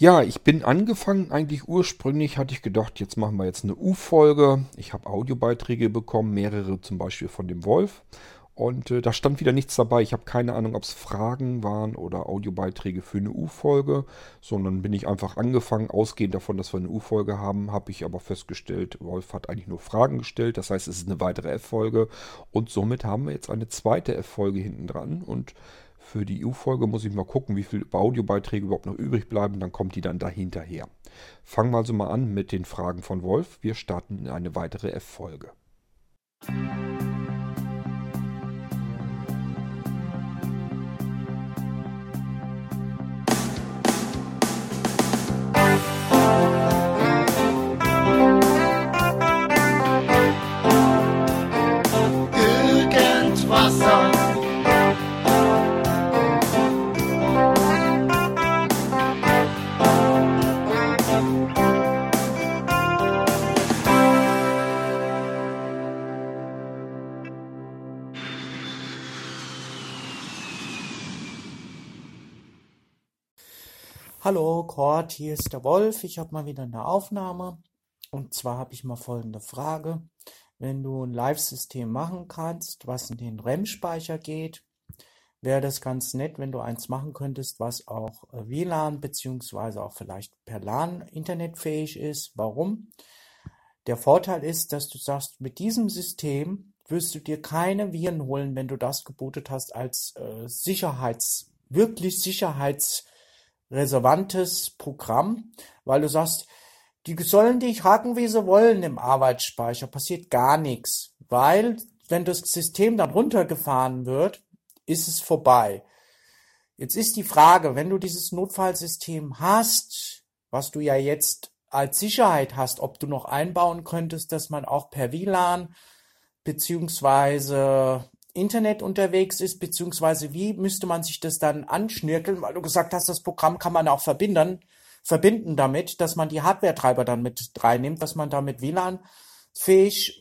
Ja, ich bin angefangen, eigentlich ursprünglich hatte ich gedacht, jetzt machen wir jetzt eine U-Folge. Ich habe Audiobeiträge bekommen, mehrere zum Beispiel von dem Wolf. Und äh, da stand wieder nichts dabei. Ich habe keine Ahnung, ob es Fragen waren oder Audiobeiträge für eine U-Folge, sondern bin ich einfach angefangen, ausgehend davon, dass wir eine U-Folge haben, habe ich aber festgestellt, Wolf hat eigentlich nur Fragen gestellt. Das heißt, es ist eine weitere F-Folge und somit haben wir jetzt eine zweite F-Folge hinten dran. Und für die U-Folge muss ich mal gucken, wie viele Audiobeiträge überhaupt noch übrig bleiben. Dann kommt die dann dahinterher. Fangen wir also mal an mit den Fragen von Wolf. Wir starten in eine weitere F-Folge. Hallo, Kurt, hier ist der Wolf. Ich habe mal wieder eine Aufnahme. Und zwar habe ich mal folgende Frage. Wenn du ein Live-System machen kannst, was in den RAM-Speicher geht, wäre das ganz nett, wenn du eins machen könntest, was auch äh, WLAN beziehungsweise auch vielleicht per LAN internetfähig ist. Warum? Der Vorteil ist, dass du sagst, mit diesem System wirst du dir keine Viren holen, wenn du das gebootet hast als äh, Sicherheits, wirklich sicherheitsrelevantes Programm, weil du sagst, die sollen dich hacken, wie sie wollen im Arbeitsspeicher, passiert gar nichts, weil wenn das System dann runtergefahren wird, ist es vorbei. Jetzt ist die Frage, wenn du dieses Notfallsystem hast, was du ja jetzt als Sicherheit hast, ob du noch einbauen könntest, dass man auch per WLAN beziehungsweise Internet unterwegs ist, beziehungsweise wie müsste man sich das dann anschnirkeln, weil du gesagt hast, das Programm kann man auch verbinden, verbinden damit, dass man die Hardware-Treiber dann mit reinnimmt, dass man damit WLAN-fähig,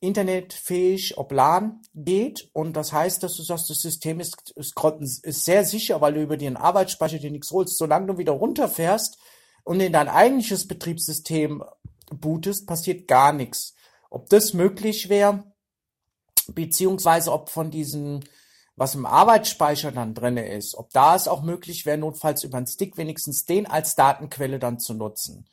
internetfähig, ob LAN geht. Und das heißt, dass du sagst, das System ist, ist, ist sehr sicher, weil du über den Arbeitsspeicher dir nichts holst. Solange du wieder runterfährst und in dein eigentliches Betriebssystem bootest, passiert gar nichts. Ob das möglich wäre, beziehungsweise ob von diesen, was im Arbeitsspeicher dann drinne ist, ob da es auch möglich wäre, notfalls über einen Stick wenigstens den als Datenquelle dann zu nutzen.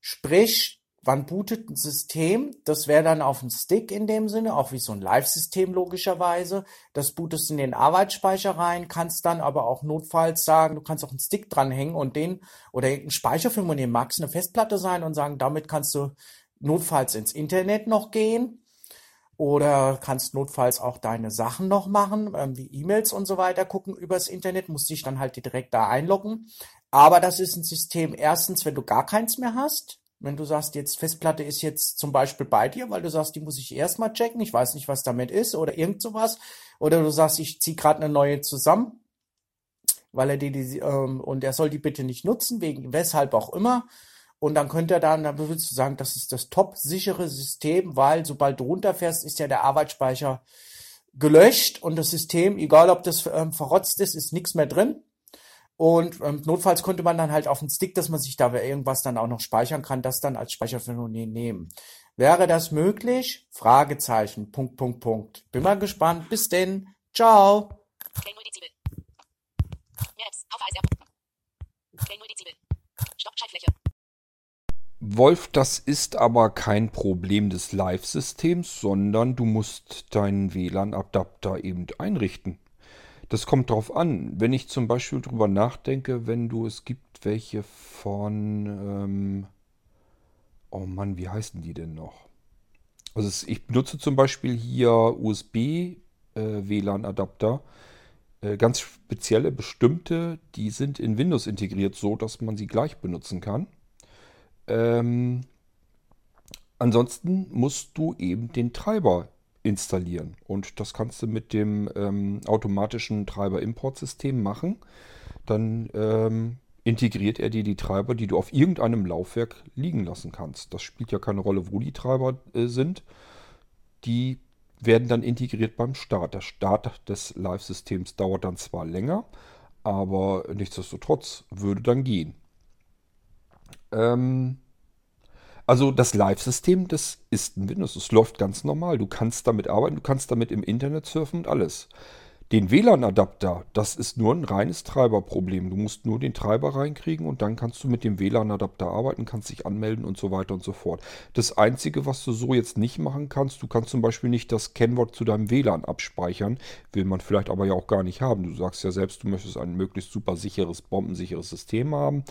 Sprich, wann bootet ein System? Das wäre dann auf dem Stick in dem Sinne, auch wie so ein Live-System logischerweise. Das bootest in den Arbeitsspeicher rein, kannst dann aber auch notfalls sagen, du kannst auch einen Stick dranhängen und den oder irgendeinen Speicher für den Max eine Festplatte sein und sagen, damit kannst du notfalls ins Internet noch gehen oder kannst notfalls auch deine Sachen noch machen, ähm, wie E-Mails und so weiter gucken übers Internet, musst dich dann halt direkt da einloggen. Aber das ist ein System, erstens, wenn du gar keins mehr hast, wenn du sagst, jetzt Festplatte ist jetzt zum Beispiel bei dir, weil du sagst, die muss ich erstmal checken, ich weiß nicht, was damit ist oder irgend sowas. Oder du sagst, ich ziehe gerade eine neue zusammen, weil er die, die ähm, und er soll die bitte nicht nutzen, wegen weshalb auch immer. Und dann könnte er dann, dann würdest du sagen, das ist das top sichere System, weil sobald du runterfährst, ist ja der Arbeitsspeicher gelöscht und das System, egal ob das ähm, verrotzt ist, ist nichts mehr drin. Und ähm, notfalls konnte man dann halt auf den Stick, dass man sich da irgendwas dann auch noch speichern kann, das dann als Speicherphänomen nehmen. Wäre das möglich? Fragezeichen. Punkt, Punkt, Punkt. Bin mal gespannt. Bis denn. Ciao. Wolf, das ist aber kein Problem des Live-Systems, sondern du musst deinen WLAN-Adapter eben einrichten. Das kommt drauf an. Wenn ich zum Beispiel drüber nachdenke, wenn du, es gibt welche von, ähm, oh Mann, wie heißen die denn noch? Also es, ich benutze zum Beispiel hier USB-WLAN-Adapter. Äh, äh, ganz spezielle, bestimmte, die sind in Windows integriert, so dass man sie gleich benutzen kann. Ähm, ansonsten musst du eben den Treiber installieren. Und das kannst du mit dem ähm, automatischen Treiber-Import-System machen. Dann ähm, integriert er dir die Treiber, die du auf irgendeinem Laufwerk liegen lassen kannst. Das spielt ja keine Rolle, wo die Treiber äh, sind. Die werden dann integriert beim Start. Der Start des Live-Systems dauert dann zwar länger, aber nichtsdestotrotz würde dann gehen. Ähm, also das Live-System, das ist ein Windows. Es läuft ganz normal. Du kannst damit arbeiten, du kannst damit im Internet surfen und alles. Den WLAN-Adapter, das ist nur ein reines Treiberproblem. Du musst nur den Treiber reinkriegen und dann kannst du mit dem WLAN-Adapter arbeiten, kannst dich anmelden und so weiter und so fort. Das Einzige, was du so jetzt nicht machen kannst, du kannst zum Beispiel nicht das Kennwort zu deinem WLAN abspeichern. Will man vielleicht aber ja auch gar nicht haben. Du sagst ja selbst, du möchtest ein möglichst super sicheres, bombensicheres System haben.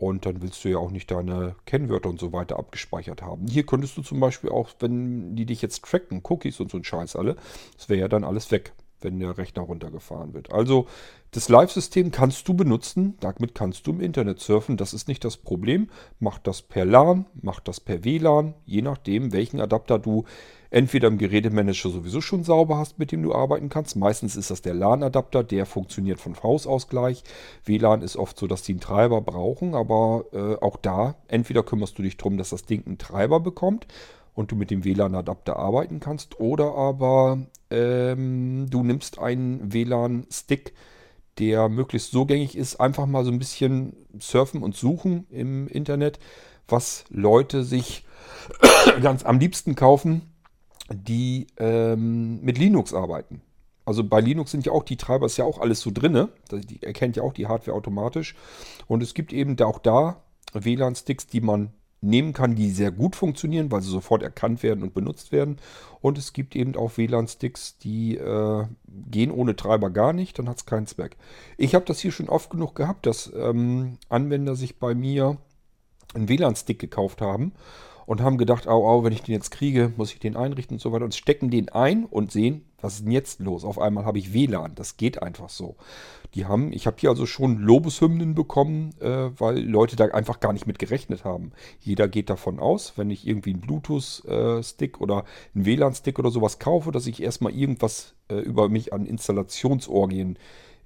Und dann willst du ja auch nicht deine Kennwörter und so weiter abgespeichert haben. Hier könntest du zum Beispiel auch, wenn die dich jetzt tracken, Cookies und so ein Scheiß alle, das wäre ja dann alles weg wenn der Rechner runtergefahren wird. Also das Live-System kannst du benutzen, damit kannst du im Internet surfen, das ist nicht das Problem. Mach das per LAN, mach das per WLAN, je nachdem, welchen Adapter du entweder im Gerätemanager sowieso schon sauber hast, mit dem du arbeiten kannst. Meistens ist das der LAN-Adapter, der funktioniert von Haus aus gleich. WLAN ist oft so, dass die einen Treiber brauchen, aber äh, auch da, entweder kümmerst du dich darum, dass das Ding einen Treiber bekommt und du mit dem WLAN-Adapter arbeiten kannst. Oder aber ähm, du nimmst einen WLAN-Stick, der möglichst so gängig ist, einfach mal so ein bisschen surfen und suchen im Internet, was Leute sich ganz am liebsten kaufen, die ähm, mit Linux arbeiten. Also bei Linux sind ja auch die Treiber, ist ja auch alles so drinne. Die erkennt ja auch die Hardware automatisch. Und es gibt eben auch da WLAN-Sticks, die man nehmen kann, die sehr gut funktionieren, weil sie sofort erkannt werden und benutzt werden. Und es gibt eben auch WLAN-Sticks, die äh, gehen ohne Treiber gar nicht, dann hat es keinen Zweck. Ich habe das hier schon oft genug gehabt, dass ähm, Anwender sich bei mir einen WLAN-Stick gekauft haben und haben gedacht, au, au, wenn ich den jetzt kriege, muss ich den einrichten und so weiter und stecken den ein und sehen, was ist denn jetzt los? Auf einmal habe ich WLAN. Das geht einfach so. Die haben, ich habe hier also schon Lobeshymnen bekommen, äh, weil Leute da einfach gar nicht mit gerechnet haben. Jeder geht davon aus, wenn ich irgendwie einen Bluetooth-Stick äh, oder einen WLAN-Stick oder sowas kaufe, dass ich erstmal irgendwas äh, über mich an Installationsorgien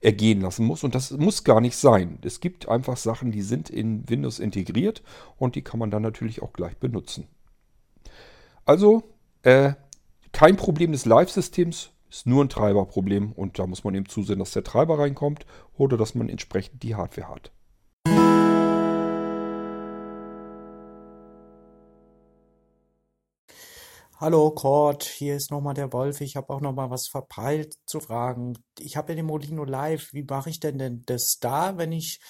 ergehen lassen muss. Und das muss gar nicht sein. Es gibt einfach Sachen, die sind in Windows integriert und die kann man dann natürlich auch gleich benutzen. Also, äh, kein Problem des Live-Systems, ist nur ein Treiberproblem und da muss man eben zusehen, dass der Treiber reinkommt oder dass man entsprechend die Hardware hat. Hallo Cord, hier ist nochmal der Wolf. Ich habe auch nochmal was verpeilt zu fragen. Ich habe ja den Molino Live. Wie mache ich denn denn das da, wenn ich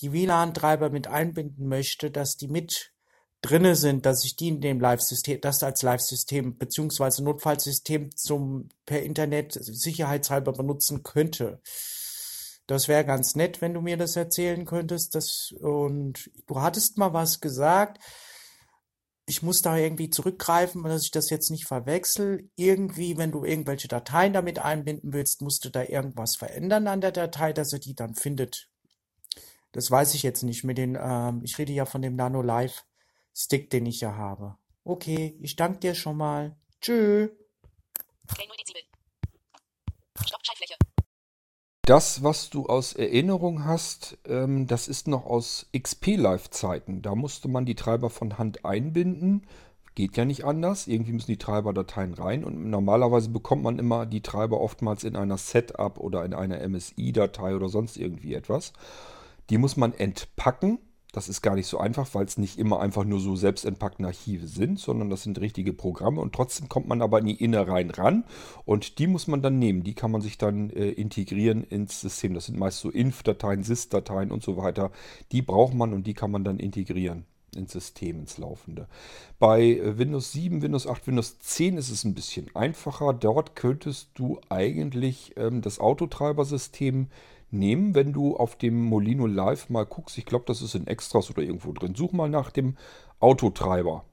die WLAN-Treiber mit einbinden möchte, dass die mit drinne sind, dass ich die in dem Live-System, das als Live-System beziehungsweise Notfallsystem zum per Internet sicherheitshalber benutzen könnte. Das wäre ganz nett, wenn du mir das erzählen könntest. Das, und du hattest mal was gesagt. Ich muss da irgendwie zurückgreifen, dass ich das jetzt nicht verwechsel. Irgendwie, wenn du irgendwelche Dateien damit einbinden willst, musst du da irgendwas verändern an der Datei, dass er die dann findet. Das weiß ich jetzt nicht mit den, ähm, ich rede ja von dem Nano Live Stick, den ich ja habe. Okay, ich danke dir schon mal. Tschö. Das, was du aus Erinnerung hast, ähm, das ist noch aus XP-Live-Zeiten. Da musste man die Treiber von Hand einbinden. Geht ja nicht anders. Irgendwie müssen die Treiberdateien rein. Und normalerweise bekommt man immer die Treiber oftmals in einer Setup oder in einer MSI-Datei oder sonst irgendwie etwas. Die muss man entpacken das ist gar nicht so einfach, weil es nicht immer einfach nur so selbstentpackte Archive sind, sondern das sind richtige Programme und trotzdem kommt man aber in die Innereien ran und die muss man dann nehmen. Die kann man sich dann äh, integrieren ins System. Das sind meist so Inf-Dateien, Sys-Dateien und so weiter. Die braucht man und die kann man dann integrieren ins System, ins Laufende. Bei äh, Windows 7, Windows 8, Windows 10 ist es ein bisschen einfacher. Dort könntest du eigentlich ähm, das Autotreibersystem nehmen, wenn du auf dem Molino Live mal guckst. Ich glaube, das ist in Extras oder irgendwo drin. Such mal nach dem Autotreiber.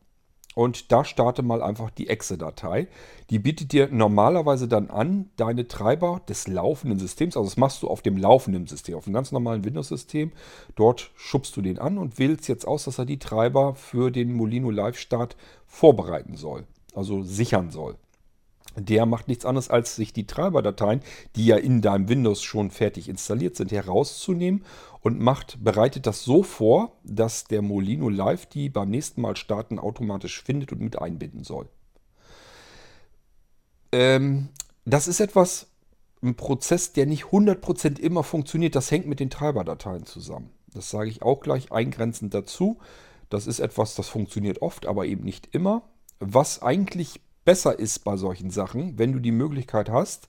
Und da starte mal einfach die Exe-Datei. Die bietet dir normalerweise dann an, deine Treiber des laufenden Systems, also das machst du auf dem laufenden System, auf einem ganz normalen Windows-System. Dort schubst du den an und wählst jetzt aus, dass er die Treiber für den Molino Live-Start vorbereiten soll, also sichern soll der macht nichts anderes, als sich die Treiberdateien, die ja in deinem Windows schon fertig installiert sind, herauszunehmen und macht, bereitet das so vor, dass der Molino Live die beim nächsten Mal starten automatisch findet und mit einbinden soll. Ähm, das ist etwas, ein Prozess, der nicht 100% immer funktioniert. Das hängt mit den Treiberdateien zusammen. Das sage ich auch gleich eingrenzend dazu. Das ist etwas, das funktioniert oft, aber eben nicht immer. Was eigentlich besser ist bei solchen Sachen, wenn du die Möglichkeit hast,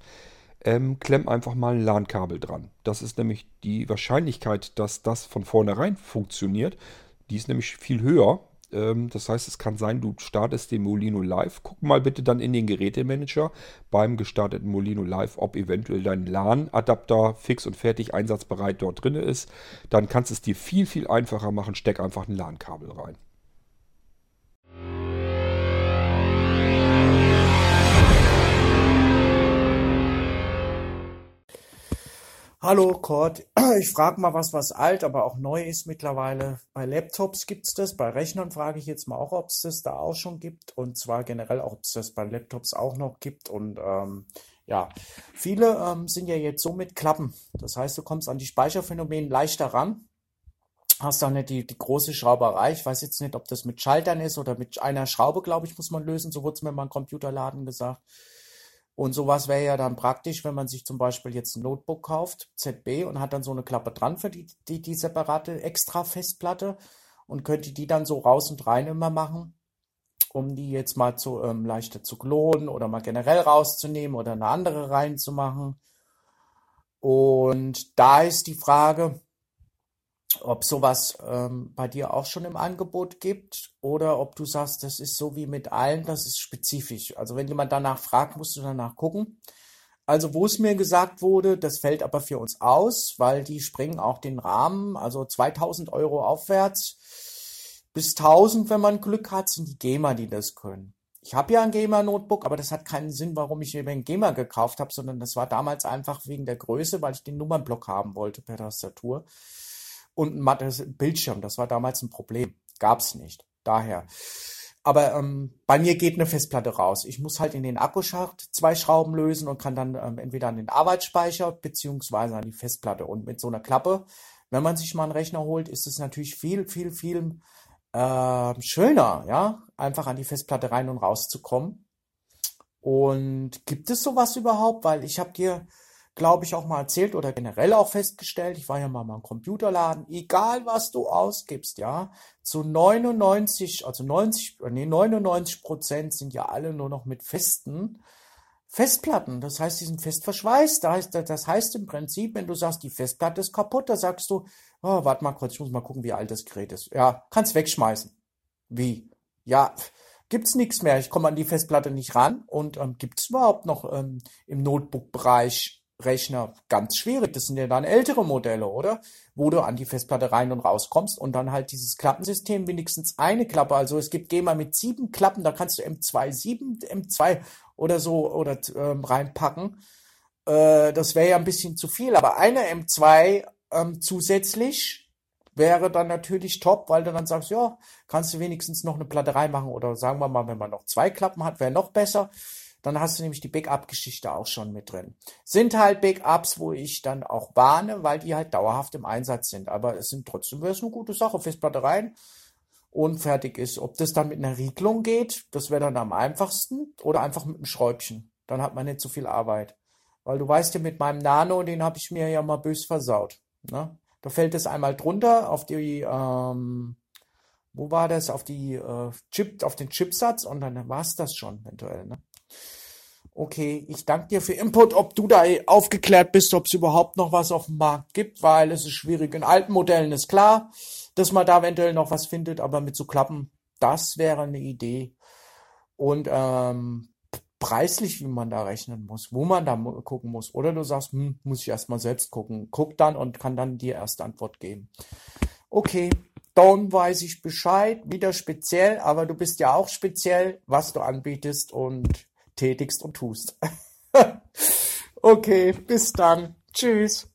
ähm, klemm einfach mal ein LAN-Kabel dran. Das ist nämlich die Wahrscheinlichkeit, dass das von vornherein funktioniert. Die ist nämlich viel höher. Ähm, das heißt, es kann sein, du startest den Molino Live. Guck mal bitte dann in den Gerätemanager beim gestarteten Molino Live, ob eventuell dein LAN-Adapter fix und fertig einsatzbereit dort drin ist. Dann kannst du es dir viel, viel einfacher machen. Steck einfach ein LAN-Kabel rein. Hallo Kurt, ich frage mal was, was alt, aber auch neu ist mittlerweile. Bei Laptops gibt's das, bei Rechnern frage ich jetzt mal auch, ob es das da auch schon gibt und zwar generell ob es das bei Laptops auch noch gibt und ähm, ja, viele ähm, sind ja jetzt so mit Klappen. Das heißt, du kommst an die Speicherphänomene leichter ran, hast da nicht die, die große Schrauberei. Ich weiß jetzt nicht, ob das mit Schaltern ist oder mit einer Schraube, glaube ich, muss man lösen. So wurde es mir mal im Computerladen gesagt. Und sowas wäre ja dann praktisch, wenn man sich zum Beispiel jetzt ein Notebook kauft, ZB, und hat dann so eine Klappe dran für die, die, die separate extra Festplatte und könnte die dann so raus und rein immer machen, um die jetzt mal zu ähm, leichter zu klonen oder mal generell rauszunehmen oder eine andere reinzumachen. Und da ist die Frage, ob sowas ähm, bei dir auch schon im Angebot gibt oder ob du sagst, das ist so wie mit allen, das ist spezifisch. Also wenn jemand danach fragt, musst du danach gucken. Also wo es mir gesagt wurde, das fällt aber für uns aus, weil die springen auch den Rahmen, also 2000 Euro aufwärts bis 1000, wenn man Glück hat, sind die Gamer, die das können. Ich habe ja ein Gamer-Notebook, aber das hat keinen Sinn, warum ich mir einen Gamer gekauft habe, sondern das war damals einfach wegen der Größe, weil ich den Nummernblock haben wollte per Tastatur und ein mattes Bildschirm. Das war damals ein Problem. Gab's nicht. Daher. Aber ähm, bei mir geht eine Festplatte raus. Ich muss halt in den Akkuschacht zwei Schrauben lösen und kann dann ähm, entweder an den Arbeitsspeicher beziehungsweise an die Festplatte. Und mit so einer Klappe, wenn man sich mal einen Rechner holt, ist es natürlich viel, viel, viel äh, schöner, ja, einfach an die Festplatte rein und raus zu kommen. Und gibt es sowas überhaupt? Weil ich habe dir glaube ich, auch mal erzählt oder generell auch festgestellt, ich war ja mal im Computerladen, egal was du ausgibst, ja, zu 99, also 90, nee, 99 Prozent sind ja alle nur noch mit festen Festplatten. Das heißt, die sind fest verschweißt. Das heißt im Prinzip, wenn du sagst, die Festplatte ist kaputt, da sagst du, oh, warte mal kurz, ich muss mal gucken, wie alt das Gerät ist. Ja, kannst wegschmeißen. Wie? Ja, gibt's nichts mehr. Ich komme an die Festplatte nicht ran. Und ähm, gibt's überhaupt noch ähm, im Notebook-Bereich Rechner ganz schwierig. Das sind ja dann ältere Modelle, oder? Wo du an die Festplatte rein und rauskommst und dann halt dieses Klappensystem wenigstens eine Klappe. Also es gibt GEMA mit sieben Klappen, da kannst du M2 7, M2 oder so oder ähm, reinpacken. Äh, das wäre ja ein bisschen zu viel, aber eine M2 ähm, zusätzlich wäre dann natürlich top, weil du dann sagst, ja, kannst du wenigstens noch eine Platte reinmachen oder sagen wir mal, wenn man noch zwei Klappen hat, wäre noch besser. Dann hast du nämlich die Backup-Geschichte auch schon mit drin. Sind halt Backups, wo ich dann auch warne, weil die halt dauerhaft im Einsatz sind. Aber es sind trotzdem wäre es eine gute Sache. Festplatte rein und fertig ist. Ob das dann mit einer Riegelung geht, das wäre dann am einfachsten. Oder einfach mit einem Schräubchen. Dann hat man nicht so viel Arbeit. Weil du weißt ja, mit meinem Nano, den habe ich mir ja mal bös versaut. Ne? Da fällt es einmal drunter auf die, ähm, wo war das? Auf die äh, Chip, auf den Chipsatz und dann war es das schon eventuell. Ne? Okay, ich danke dir für Input, ob du da aufgeklärt bist, ob es überhaupt noch was auf dem Markt gibt, weil es ist schwierig. In alten Modellen ist klar, dass man da eventuell noch was findet, aber mit so Klappen, das wäre eine Idee. Und ähm, preislich, wie man da rechnen muss, wo man da gucken muss. Oder du sagst, hm, muss ich erstmal selbst gucken. Guck dann und kann dann dir erst Antwort geben. Okay, dann weiß ich Bescheid. Wieder speziell, aber du bist ja auch speziell, was du anbietest und tätigst und tust. okay, bis dann. Tschüss.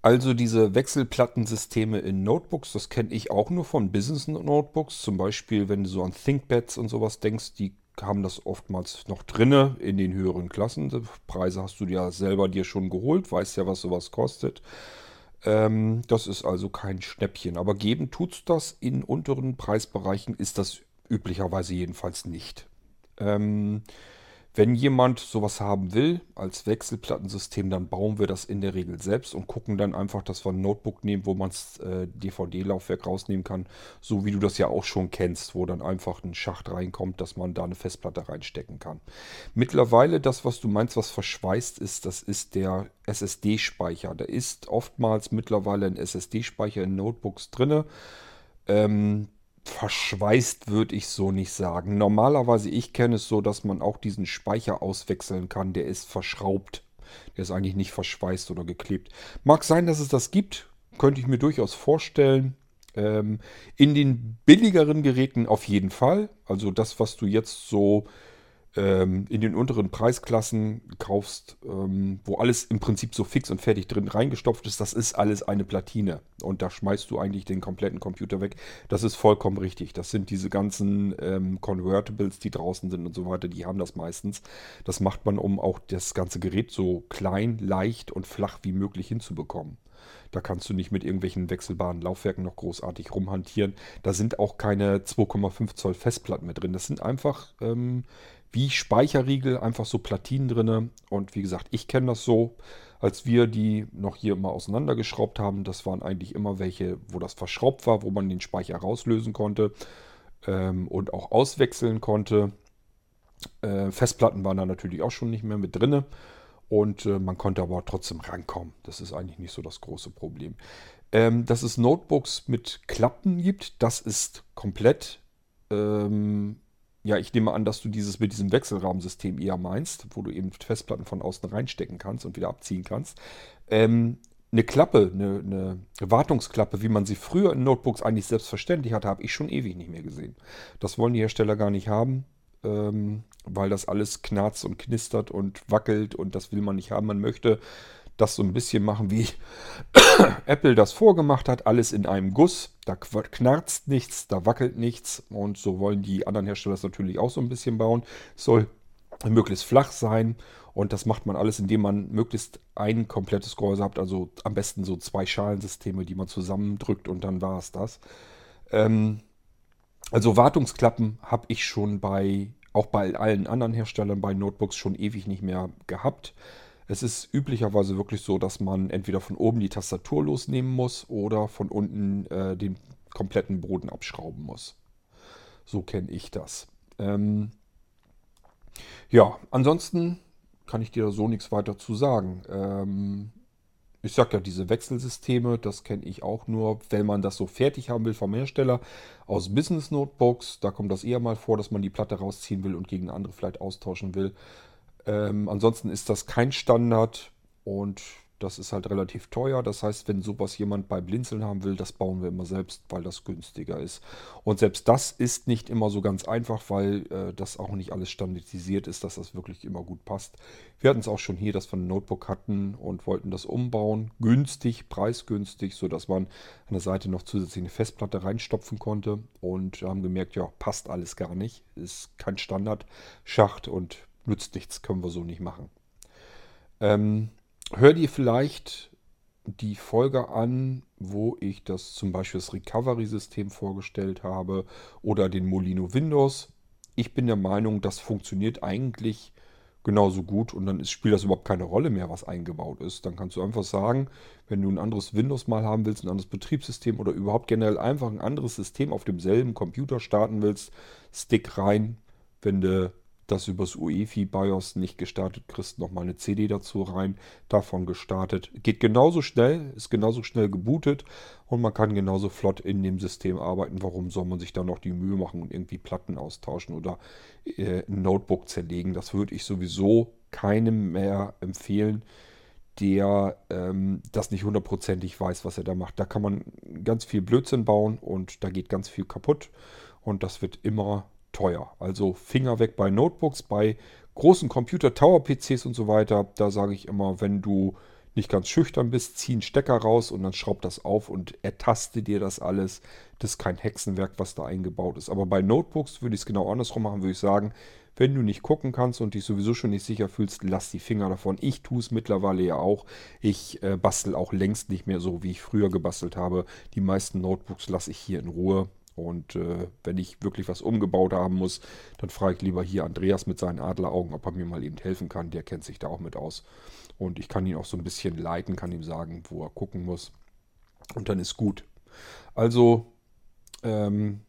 Also diese Wechselplattensysteme in Notebooks, das kenne ich auch nur von Business Notebooks. Zum Beispiel, wenn du so an ThinkPads und sowas denkst, die haben das oftmals noch drinne in den höheren Klassen. Die Preise hast du ja selber dir schon geholt, weißt ja, was sowas kostet. Ähm, das ist also kein Schnäppchen. Aber geben tut's das in unteren Preisbereichen, ist das üblicherweise jedenfalls nicht. Ähm, Wenn jemand sowas haben will als Wechselplattensystem, dann bauen wir das in der Regel selbst und gucken dann einfach, dass wir ein Notebook nehmen, wo man das äh, DVD-Laufwerk rausnehmen kann, so wie du das ja auch schon kennst, wo dann einfach ein Schacht reinkommt, dass man da eine Festplatte reinstecken kann. Mittlerweile das, was du meinst, was verschweißt ist, das ist der SSD-Speicher. Da ist oftmals mittlerweile ein SSD-Speicher in Notebooks drinne. Ähm, verschweißt würde ich so nicht sagen. Normalerweise, ich kenne es so, dass man auch diesen Speicher auswechseln kann. Der ist verschraubt. Der ist eigentlich nicht verschweißt oder geklebt. Mag sein, dass es das gibt. Könnte ich mir durchaus vorstellen. Ähm, in den billigeren Geräten auf jeden Fall. Also das, was du jetzt so ähm, in den unteren Preisklassen kaufst, ähm, wo alles im Prinzip so fix und fertig drin reingestopft ist, das ist alles eine Platine. Und da schmeißt du eigentlich den kompletten Computer weg. Das ist vollkommen richtig. Das sind diese ganzen ähm, Convertibles, die draußen sind und so weiter, die haben das meistens. Das macht man, um auch das ganze Gerät so klein, leicht und flach wie möglich hinzubekommen. Da kannst du nicht mit irgendwelchen wechselbaren Laufwerken noch großartig rumhantieren. Da sind auch keine 2,5 Zoll Festplatten mehr drin. Das sind einfach ähm, wie Speicherriegel, einfach so Platinen drinne. Und wie gesagt, ich kenne das so, als wir die noch hier immer auseinandergeschraubt haben. Das waren eigentlich immer welche, wo das verschraubt war, wo man den Speicher rauslösen konnte ähm, und auch auswechseln konnte. Äh, Festplatten waren da natürlich auch schon nicht mehr mit drinne. Und äh, man konnte aber trotzdem rankommen. Das ist eigentlich nicht so das große Problem. Ähm, dass es Notebooks mit Klappen gibt, das ist komplett ähm, ja, ich nehme an, dass du dieses mit diesem Wechselrahmensystem eher meinst, wo du eben Festplatten von außen reinstecken kannst und wieder abziehen kannst. Ähm, eine Klappe, eine, eine, Wartungsklappe, wie man sie früher in Notebooks eigentlich selbstverständlich hatte, habe ich schon ewig nicht mehr gesehen. Das wollen die Hersteller gar nicht haben, ähm, weil das alles knarzt und knistert und wackelt und das will man nicht haben. Man möchte das so ein bisschen machen, wie Apple das vorgemacht hat. Alles in einem Guss. Da knarzt nichts, da wackelt nichts. Und so wollen die anderen Hersteller das natürlich auch so ein bisschen bauen. soll möglichst flach sein. Und das macht man alles, indem man möglichst ein komplettes Gehäuse hat. Also am besten so zwei Schalensysteme, die man zusammendrückt und dann war es das. Ähm, also Wartungsklappen habe ich schon bei, auch bei allen anderen Herstellern bei Notebooks schon ewig nicht mehr gehabt. Es ist üblicherweise wirklich so, dass man entweder von oben die Tastatur losnehmen muss oder von unten äh, den kompletten Boden abschrauben muss. So kenne ich das. Ähm ja, ansonsten kann ich dir da so nichts weiter zu sagen. Ähm ich sag ja, diese Wechselsysteme, das kenne ich auch nur, wenn man das so fertig haben will vom Hersteller aus Business Notebooks. Da kommt das eher mal vor, dass man die Platte rausziehen will und gegen eine andere vielleicht austauschen will. Ähm, ansonsten ist das kein Standard und das ist halt relativ teuer. Das heißt, wenn sowas jemand bei Blinzeln haben will, das bauen wir immer selbst, weil das günstiger ist. Und selbst das ist nicht immer so ganz einfach, weil äh, das auch nicht alles standardisiert ist, dass das wirklich immer gut passt. Wir hatten es auch schon hier, dass wir ein Notebook hatten und wollten das umbauen. Günstig, preisgünstig, sodass man an der Seite noch zusätzlich eine Festplatte reinstopfen konnte. Und haben gemerkt, ja, passt alles gar nicht. Ist kein Standardschacht und nützt nichts, können wir so nicht machen. Ähm, hör dir vielleicht die Folge an, wo ich das zum Beispiel das Recovery-System vorgestellt habe oder den Molino Windows. Ich bin der Meinung, das funktioniert eigentlich genauso gut und dann ist, spielt das überhaupt keine Rolle mehr, was eingebaut ist. Dann kannst du einfach sagen, wenn du ein anderes Windows mal haben willst, ein anderes Betriebssystem oder überhaupt generell einfach ein anderes System auf demselben Computer starten willst, Stick rein. Wenn du das übers UEFI BIOS nicht gestartet kriegst, nochmal eine CD dazu rein, davon gestartet. Geht genauso schnell, ist genauso schnell gebootet und man kann genauso flott in dem System arbeiten. Warum soll man sich da noch die Mühe machen und irgendwie Platten austauschen oder äh, ein Notebook zerlegen? Das würde ich sowieso keinem mehr empfehlen, der ähm, das nicht hundertprozentig weiß, was er da macht. Da kann man ganz viel Blödsinn bauen und da geht ganz viel kaputt und das wird immer teuer. Also Finger weg bei Notebooks, bei großen Computer, Tower-PCs und so weiter. Da sage ich immer, wenn du nicht ganz schüchtern bist, zieh einen Stecker raus und dann schraub das auf und ertaste dir das alles. Das ist kein Hexenwerk, was da eingebaut ist. Aber bei Notebooks würde ich es genau andersrum machen, würde ich sagen, wenn du nicht gucken kannst und dich sowieso schon nicht sicher fühlst, lass die Finger davon. Ich tue es mittlerweile ja auch. Ich äh, bastel auch längst nicht mehr so, wie ich früher gebastelt habe. Die meisten Notebooks lasse ich hier in Ruhe Und äh, wenn ich wirklich was umgebaut haben muss, dann frage ich lieber hier Andreas mit seinen Adleraugen, ob er mir mal eben helfen kann. Der kennt sich da auch mit aus. Und ich kann ihn auch so ein bisschen leiten, kann ihm sagen, wo er gucken muss. Und dann ist gut. Also ähm,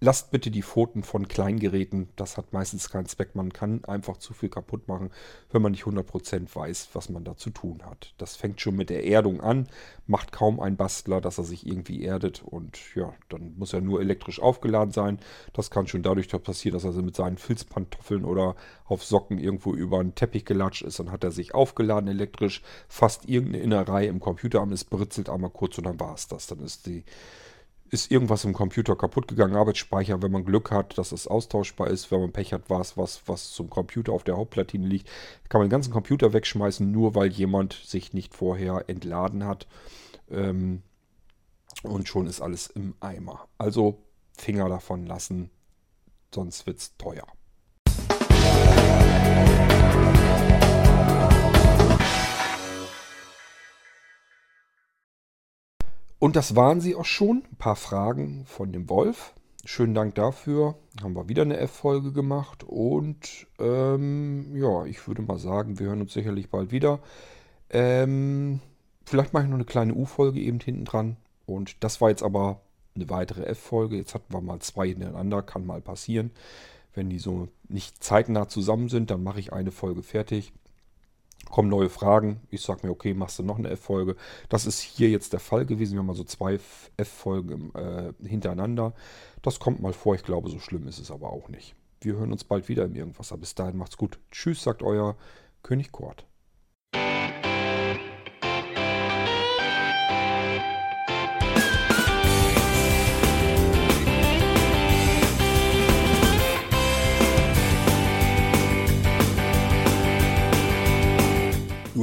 lasst bitte die Pfoten von Kleingeräten. Das hat meistens keinen Zweck. Man kann einfach zu viel kaputt machen, wenn man nicht 100% weiß, was man da zu tun hat. Das fängt schon mit der Erdung an. Macht kaum ein Bastler, dass er sich irgendwie erdet. Und ja, dann muss er nur elektrisch aufgeladen sein. Das kann schon dadurch passieren, dass er mit seinen Filzpantoffeln oder auf Socken irgendwo über einen Teppich gelatscht ist. Dann hat er sich aufgeladen elektrisch, fast irgendeine Innerei im Computer an. Es britzelt einmal kurz und dann war es das. Dann ist die ist irgendwas im Computer kaputt gegangen, Arbeitsspeicher, wenn man Glück hat, dass es austauschbar ist, wenn man Pech hat, war was, was zum Computer auf der Hauptplatine liegt, kann man den ganzen Computer wegschmeißen, nur weil jemand sich nicht vorher entladen hat. Ähm, und schon ist alles im Eimer. Also Finger davon lassen, sonst wird es teuer. Und das waren sie auch schon. Ein paar Fragen von dem Wolf. Schönen Dank dafür. Haben wir wieder eine F-Folge gemacht. Und ähm, ja, ich würde mal sagen, wir hören uns sicherlich bald wieder. Ähm, vielleicht mache ich noch eine kleine U-Folge eben hinten dran. Und das war jetzt aber eine weitere F-Folge. Jetzt hatten wir mal zwei hintereinander. Kann mal passieren. Wenn die so nicht zeitnah zusammen sind, dann mache ich eine Folge fertig kommen neue Fragen. Ich sage mir, okay, machst du noch eine F-Folge. Das ist hier jetzt der Fall gewesen. Wir haben also zwei F-Folgen äh, hintereinander. Das kommt mal vor. Ich glaube, so schlimm ist es aber auch nicht. Wir hören uns bald wieder im Irgendwas. Bis dahin macht's gut. Tschüss, sagt euer König Kort.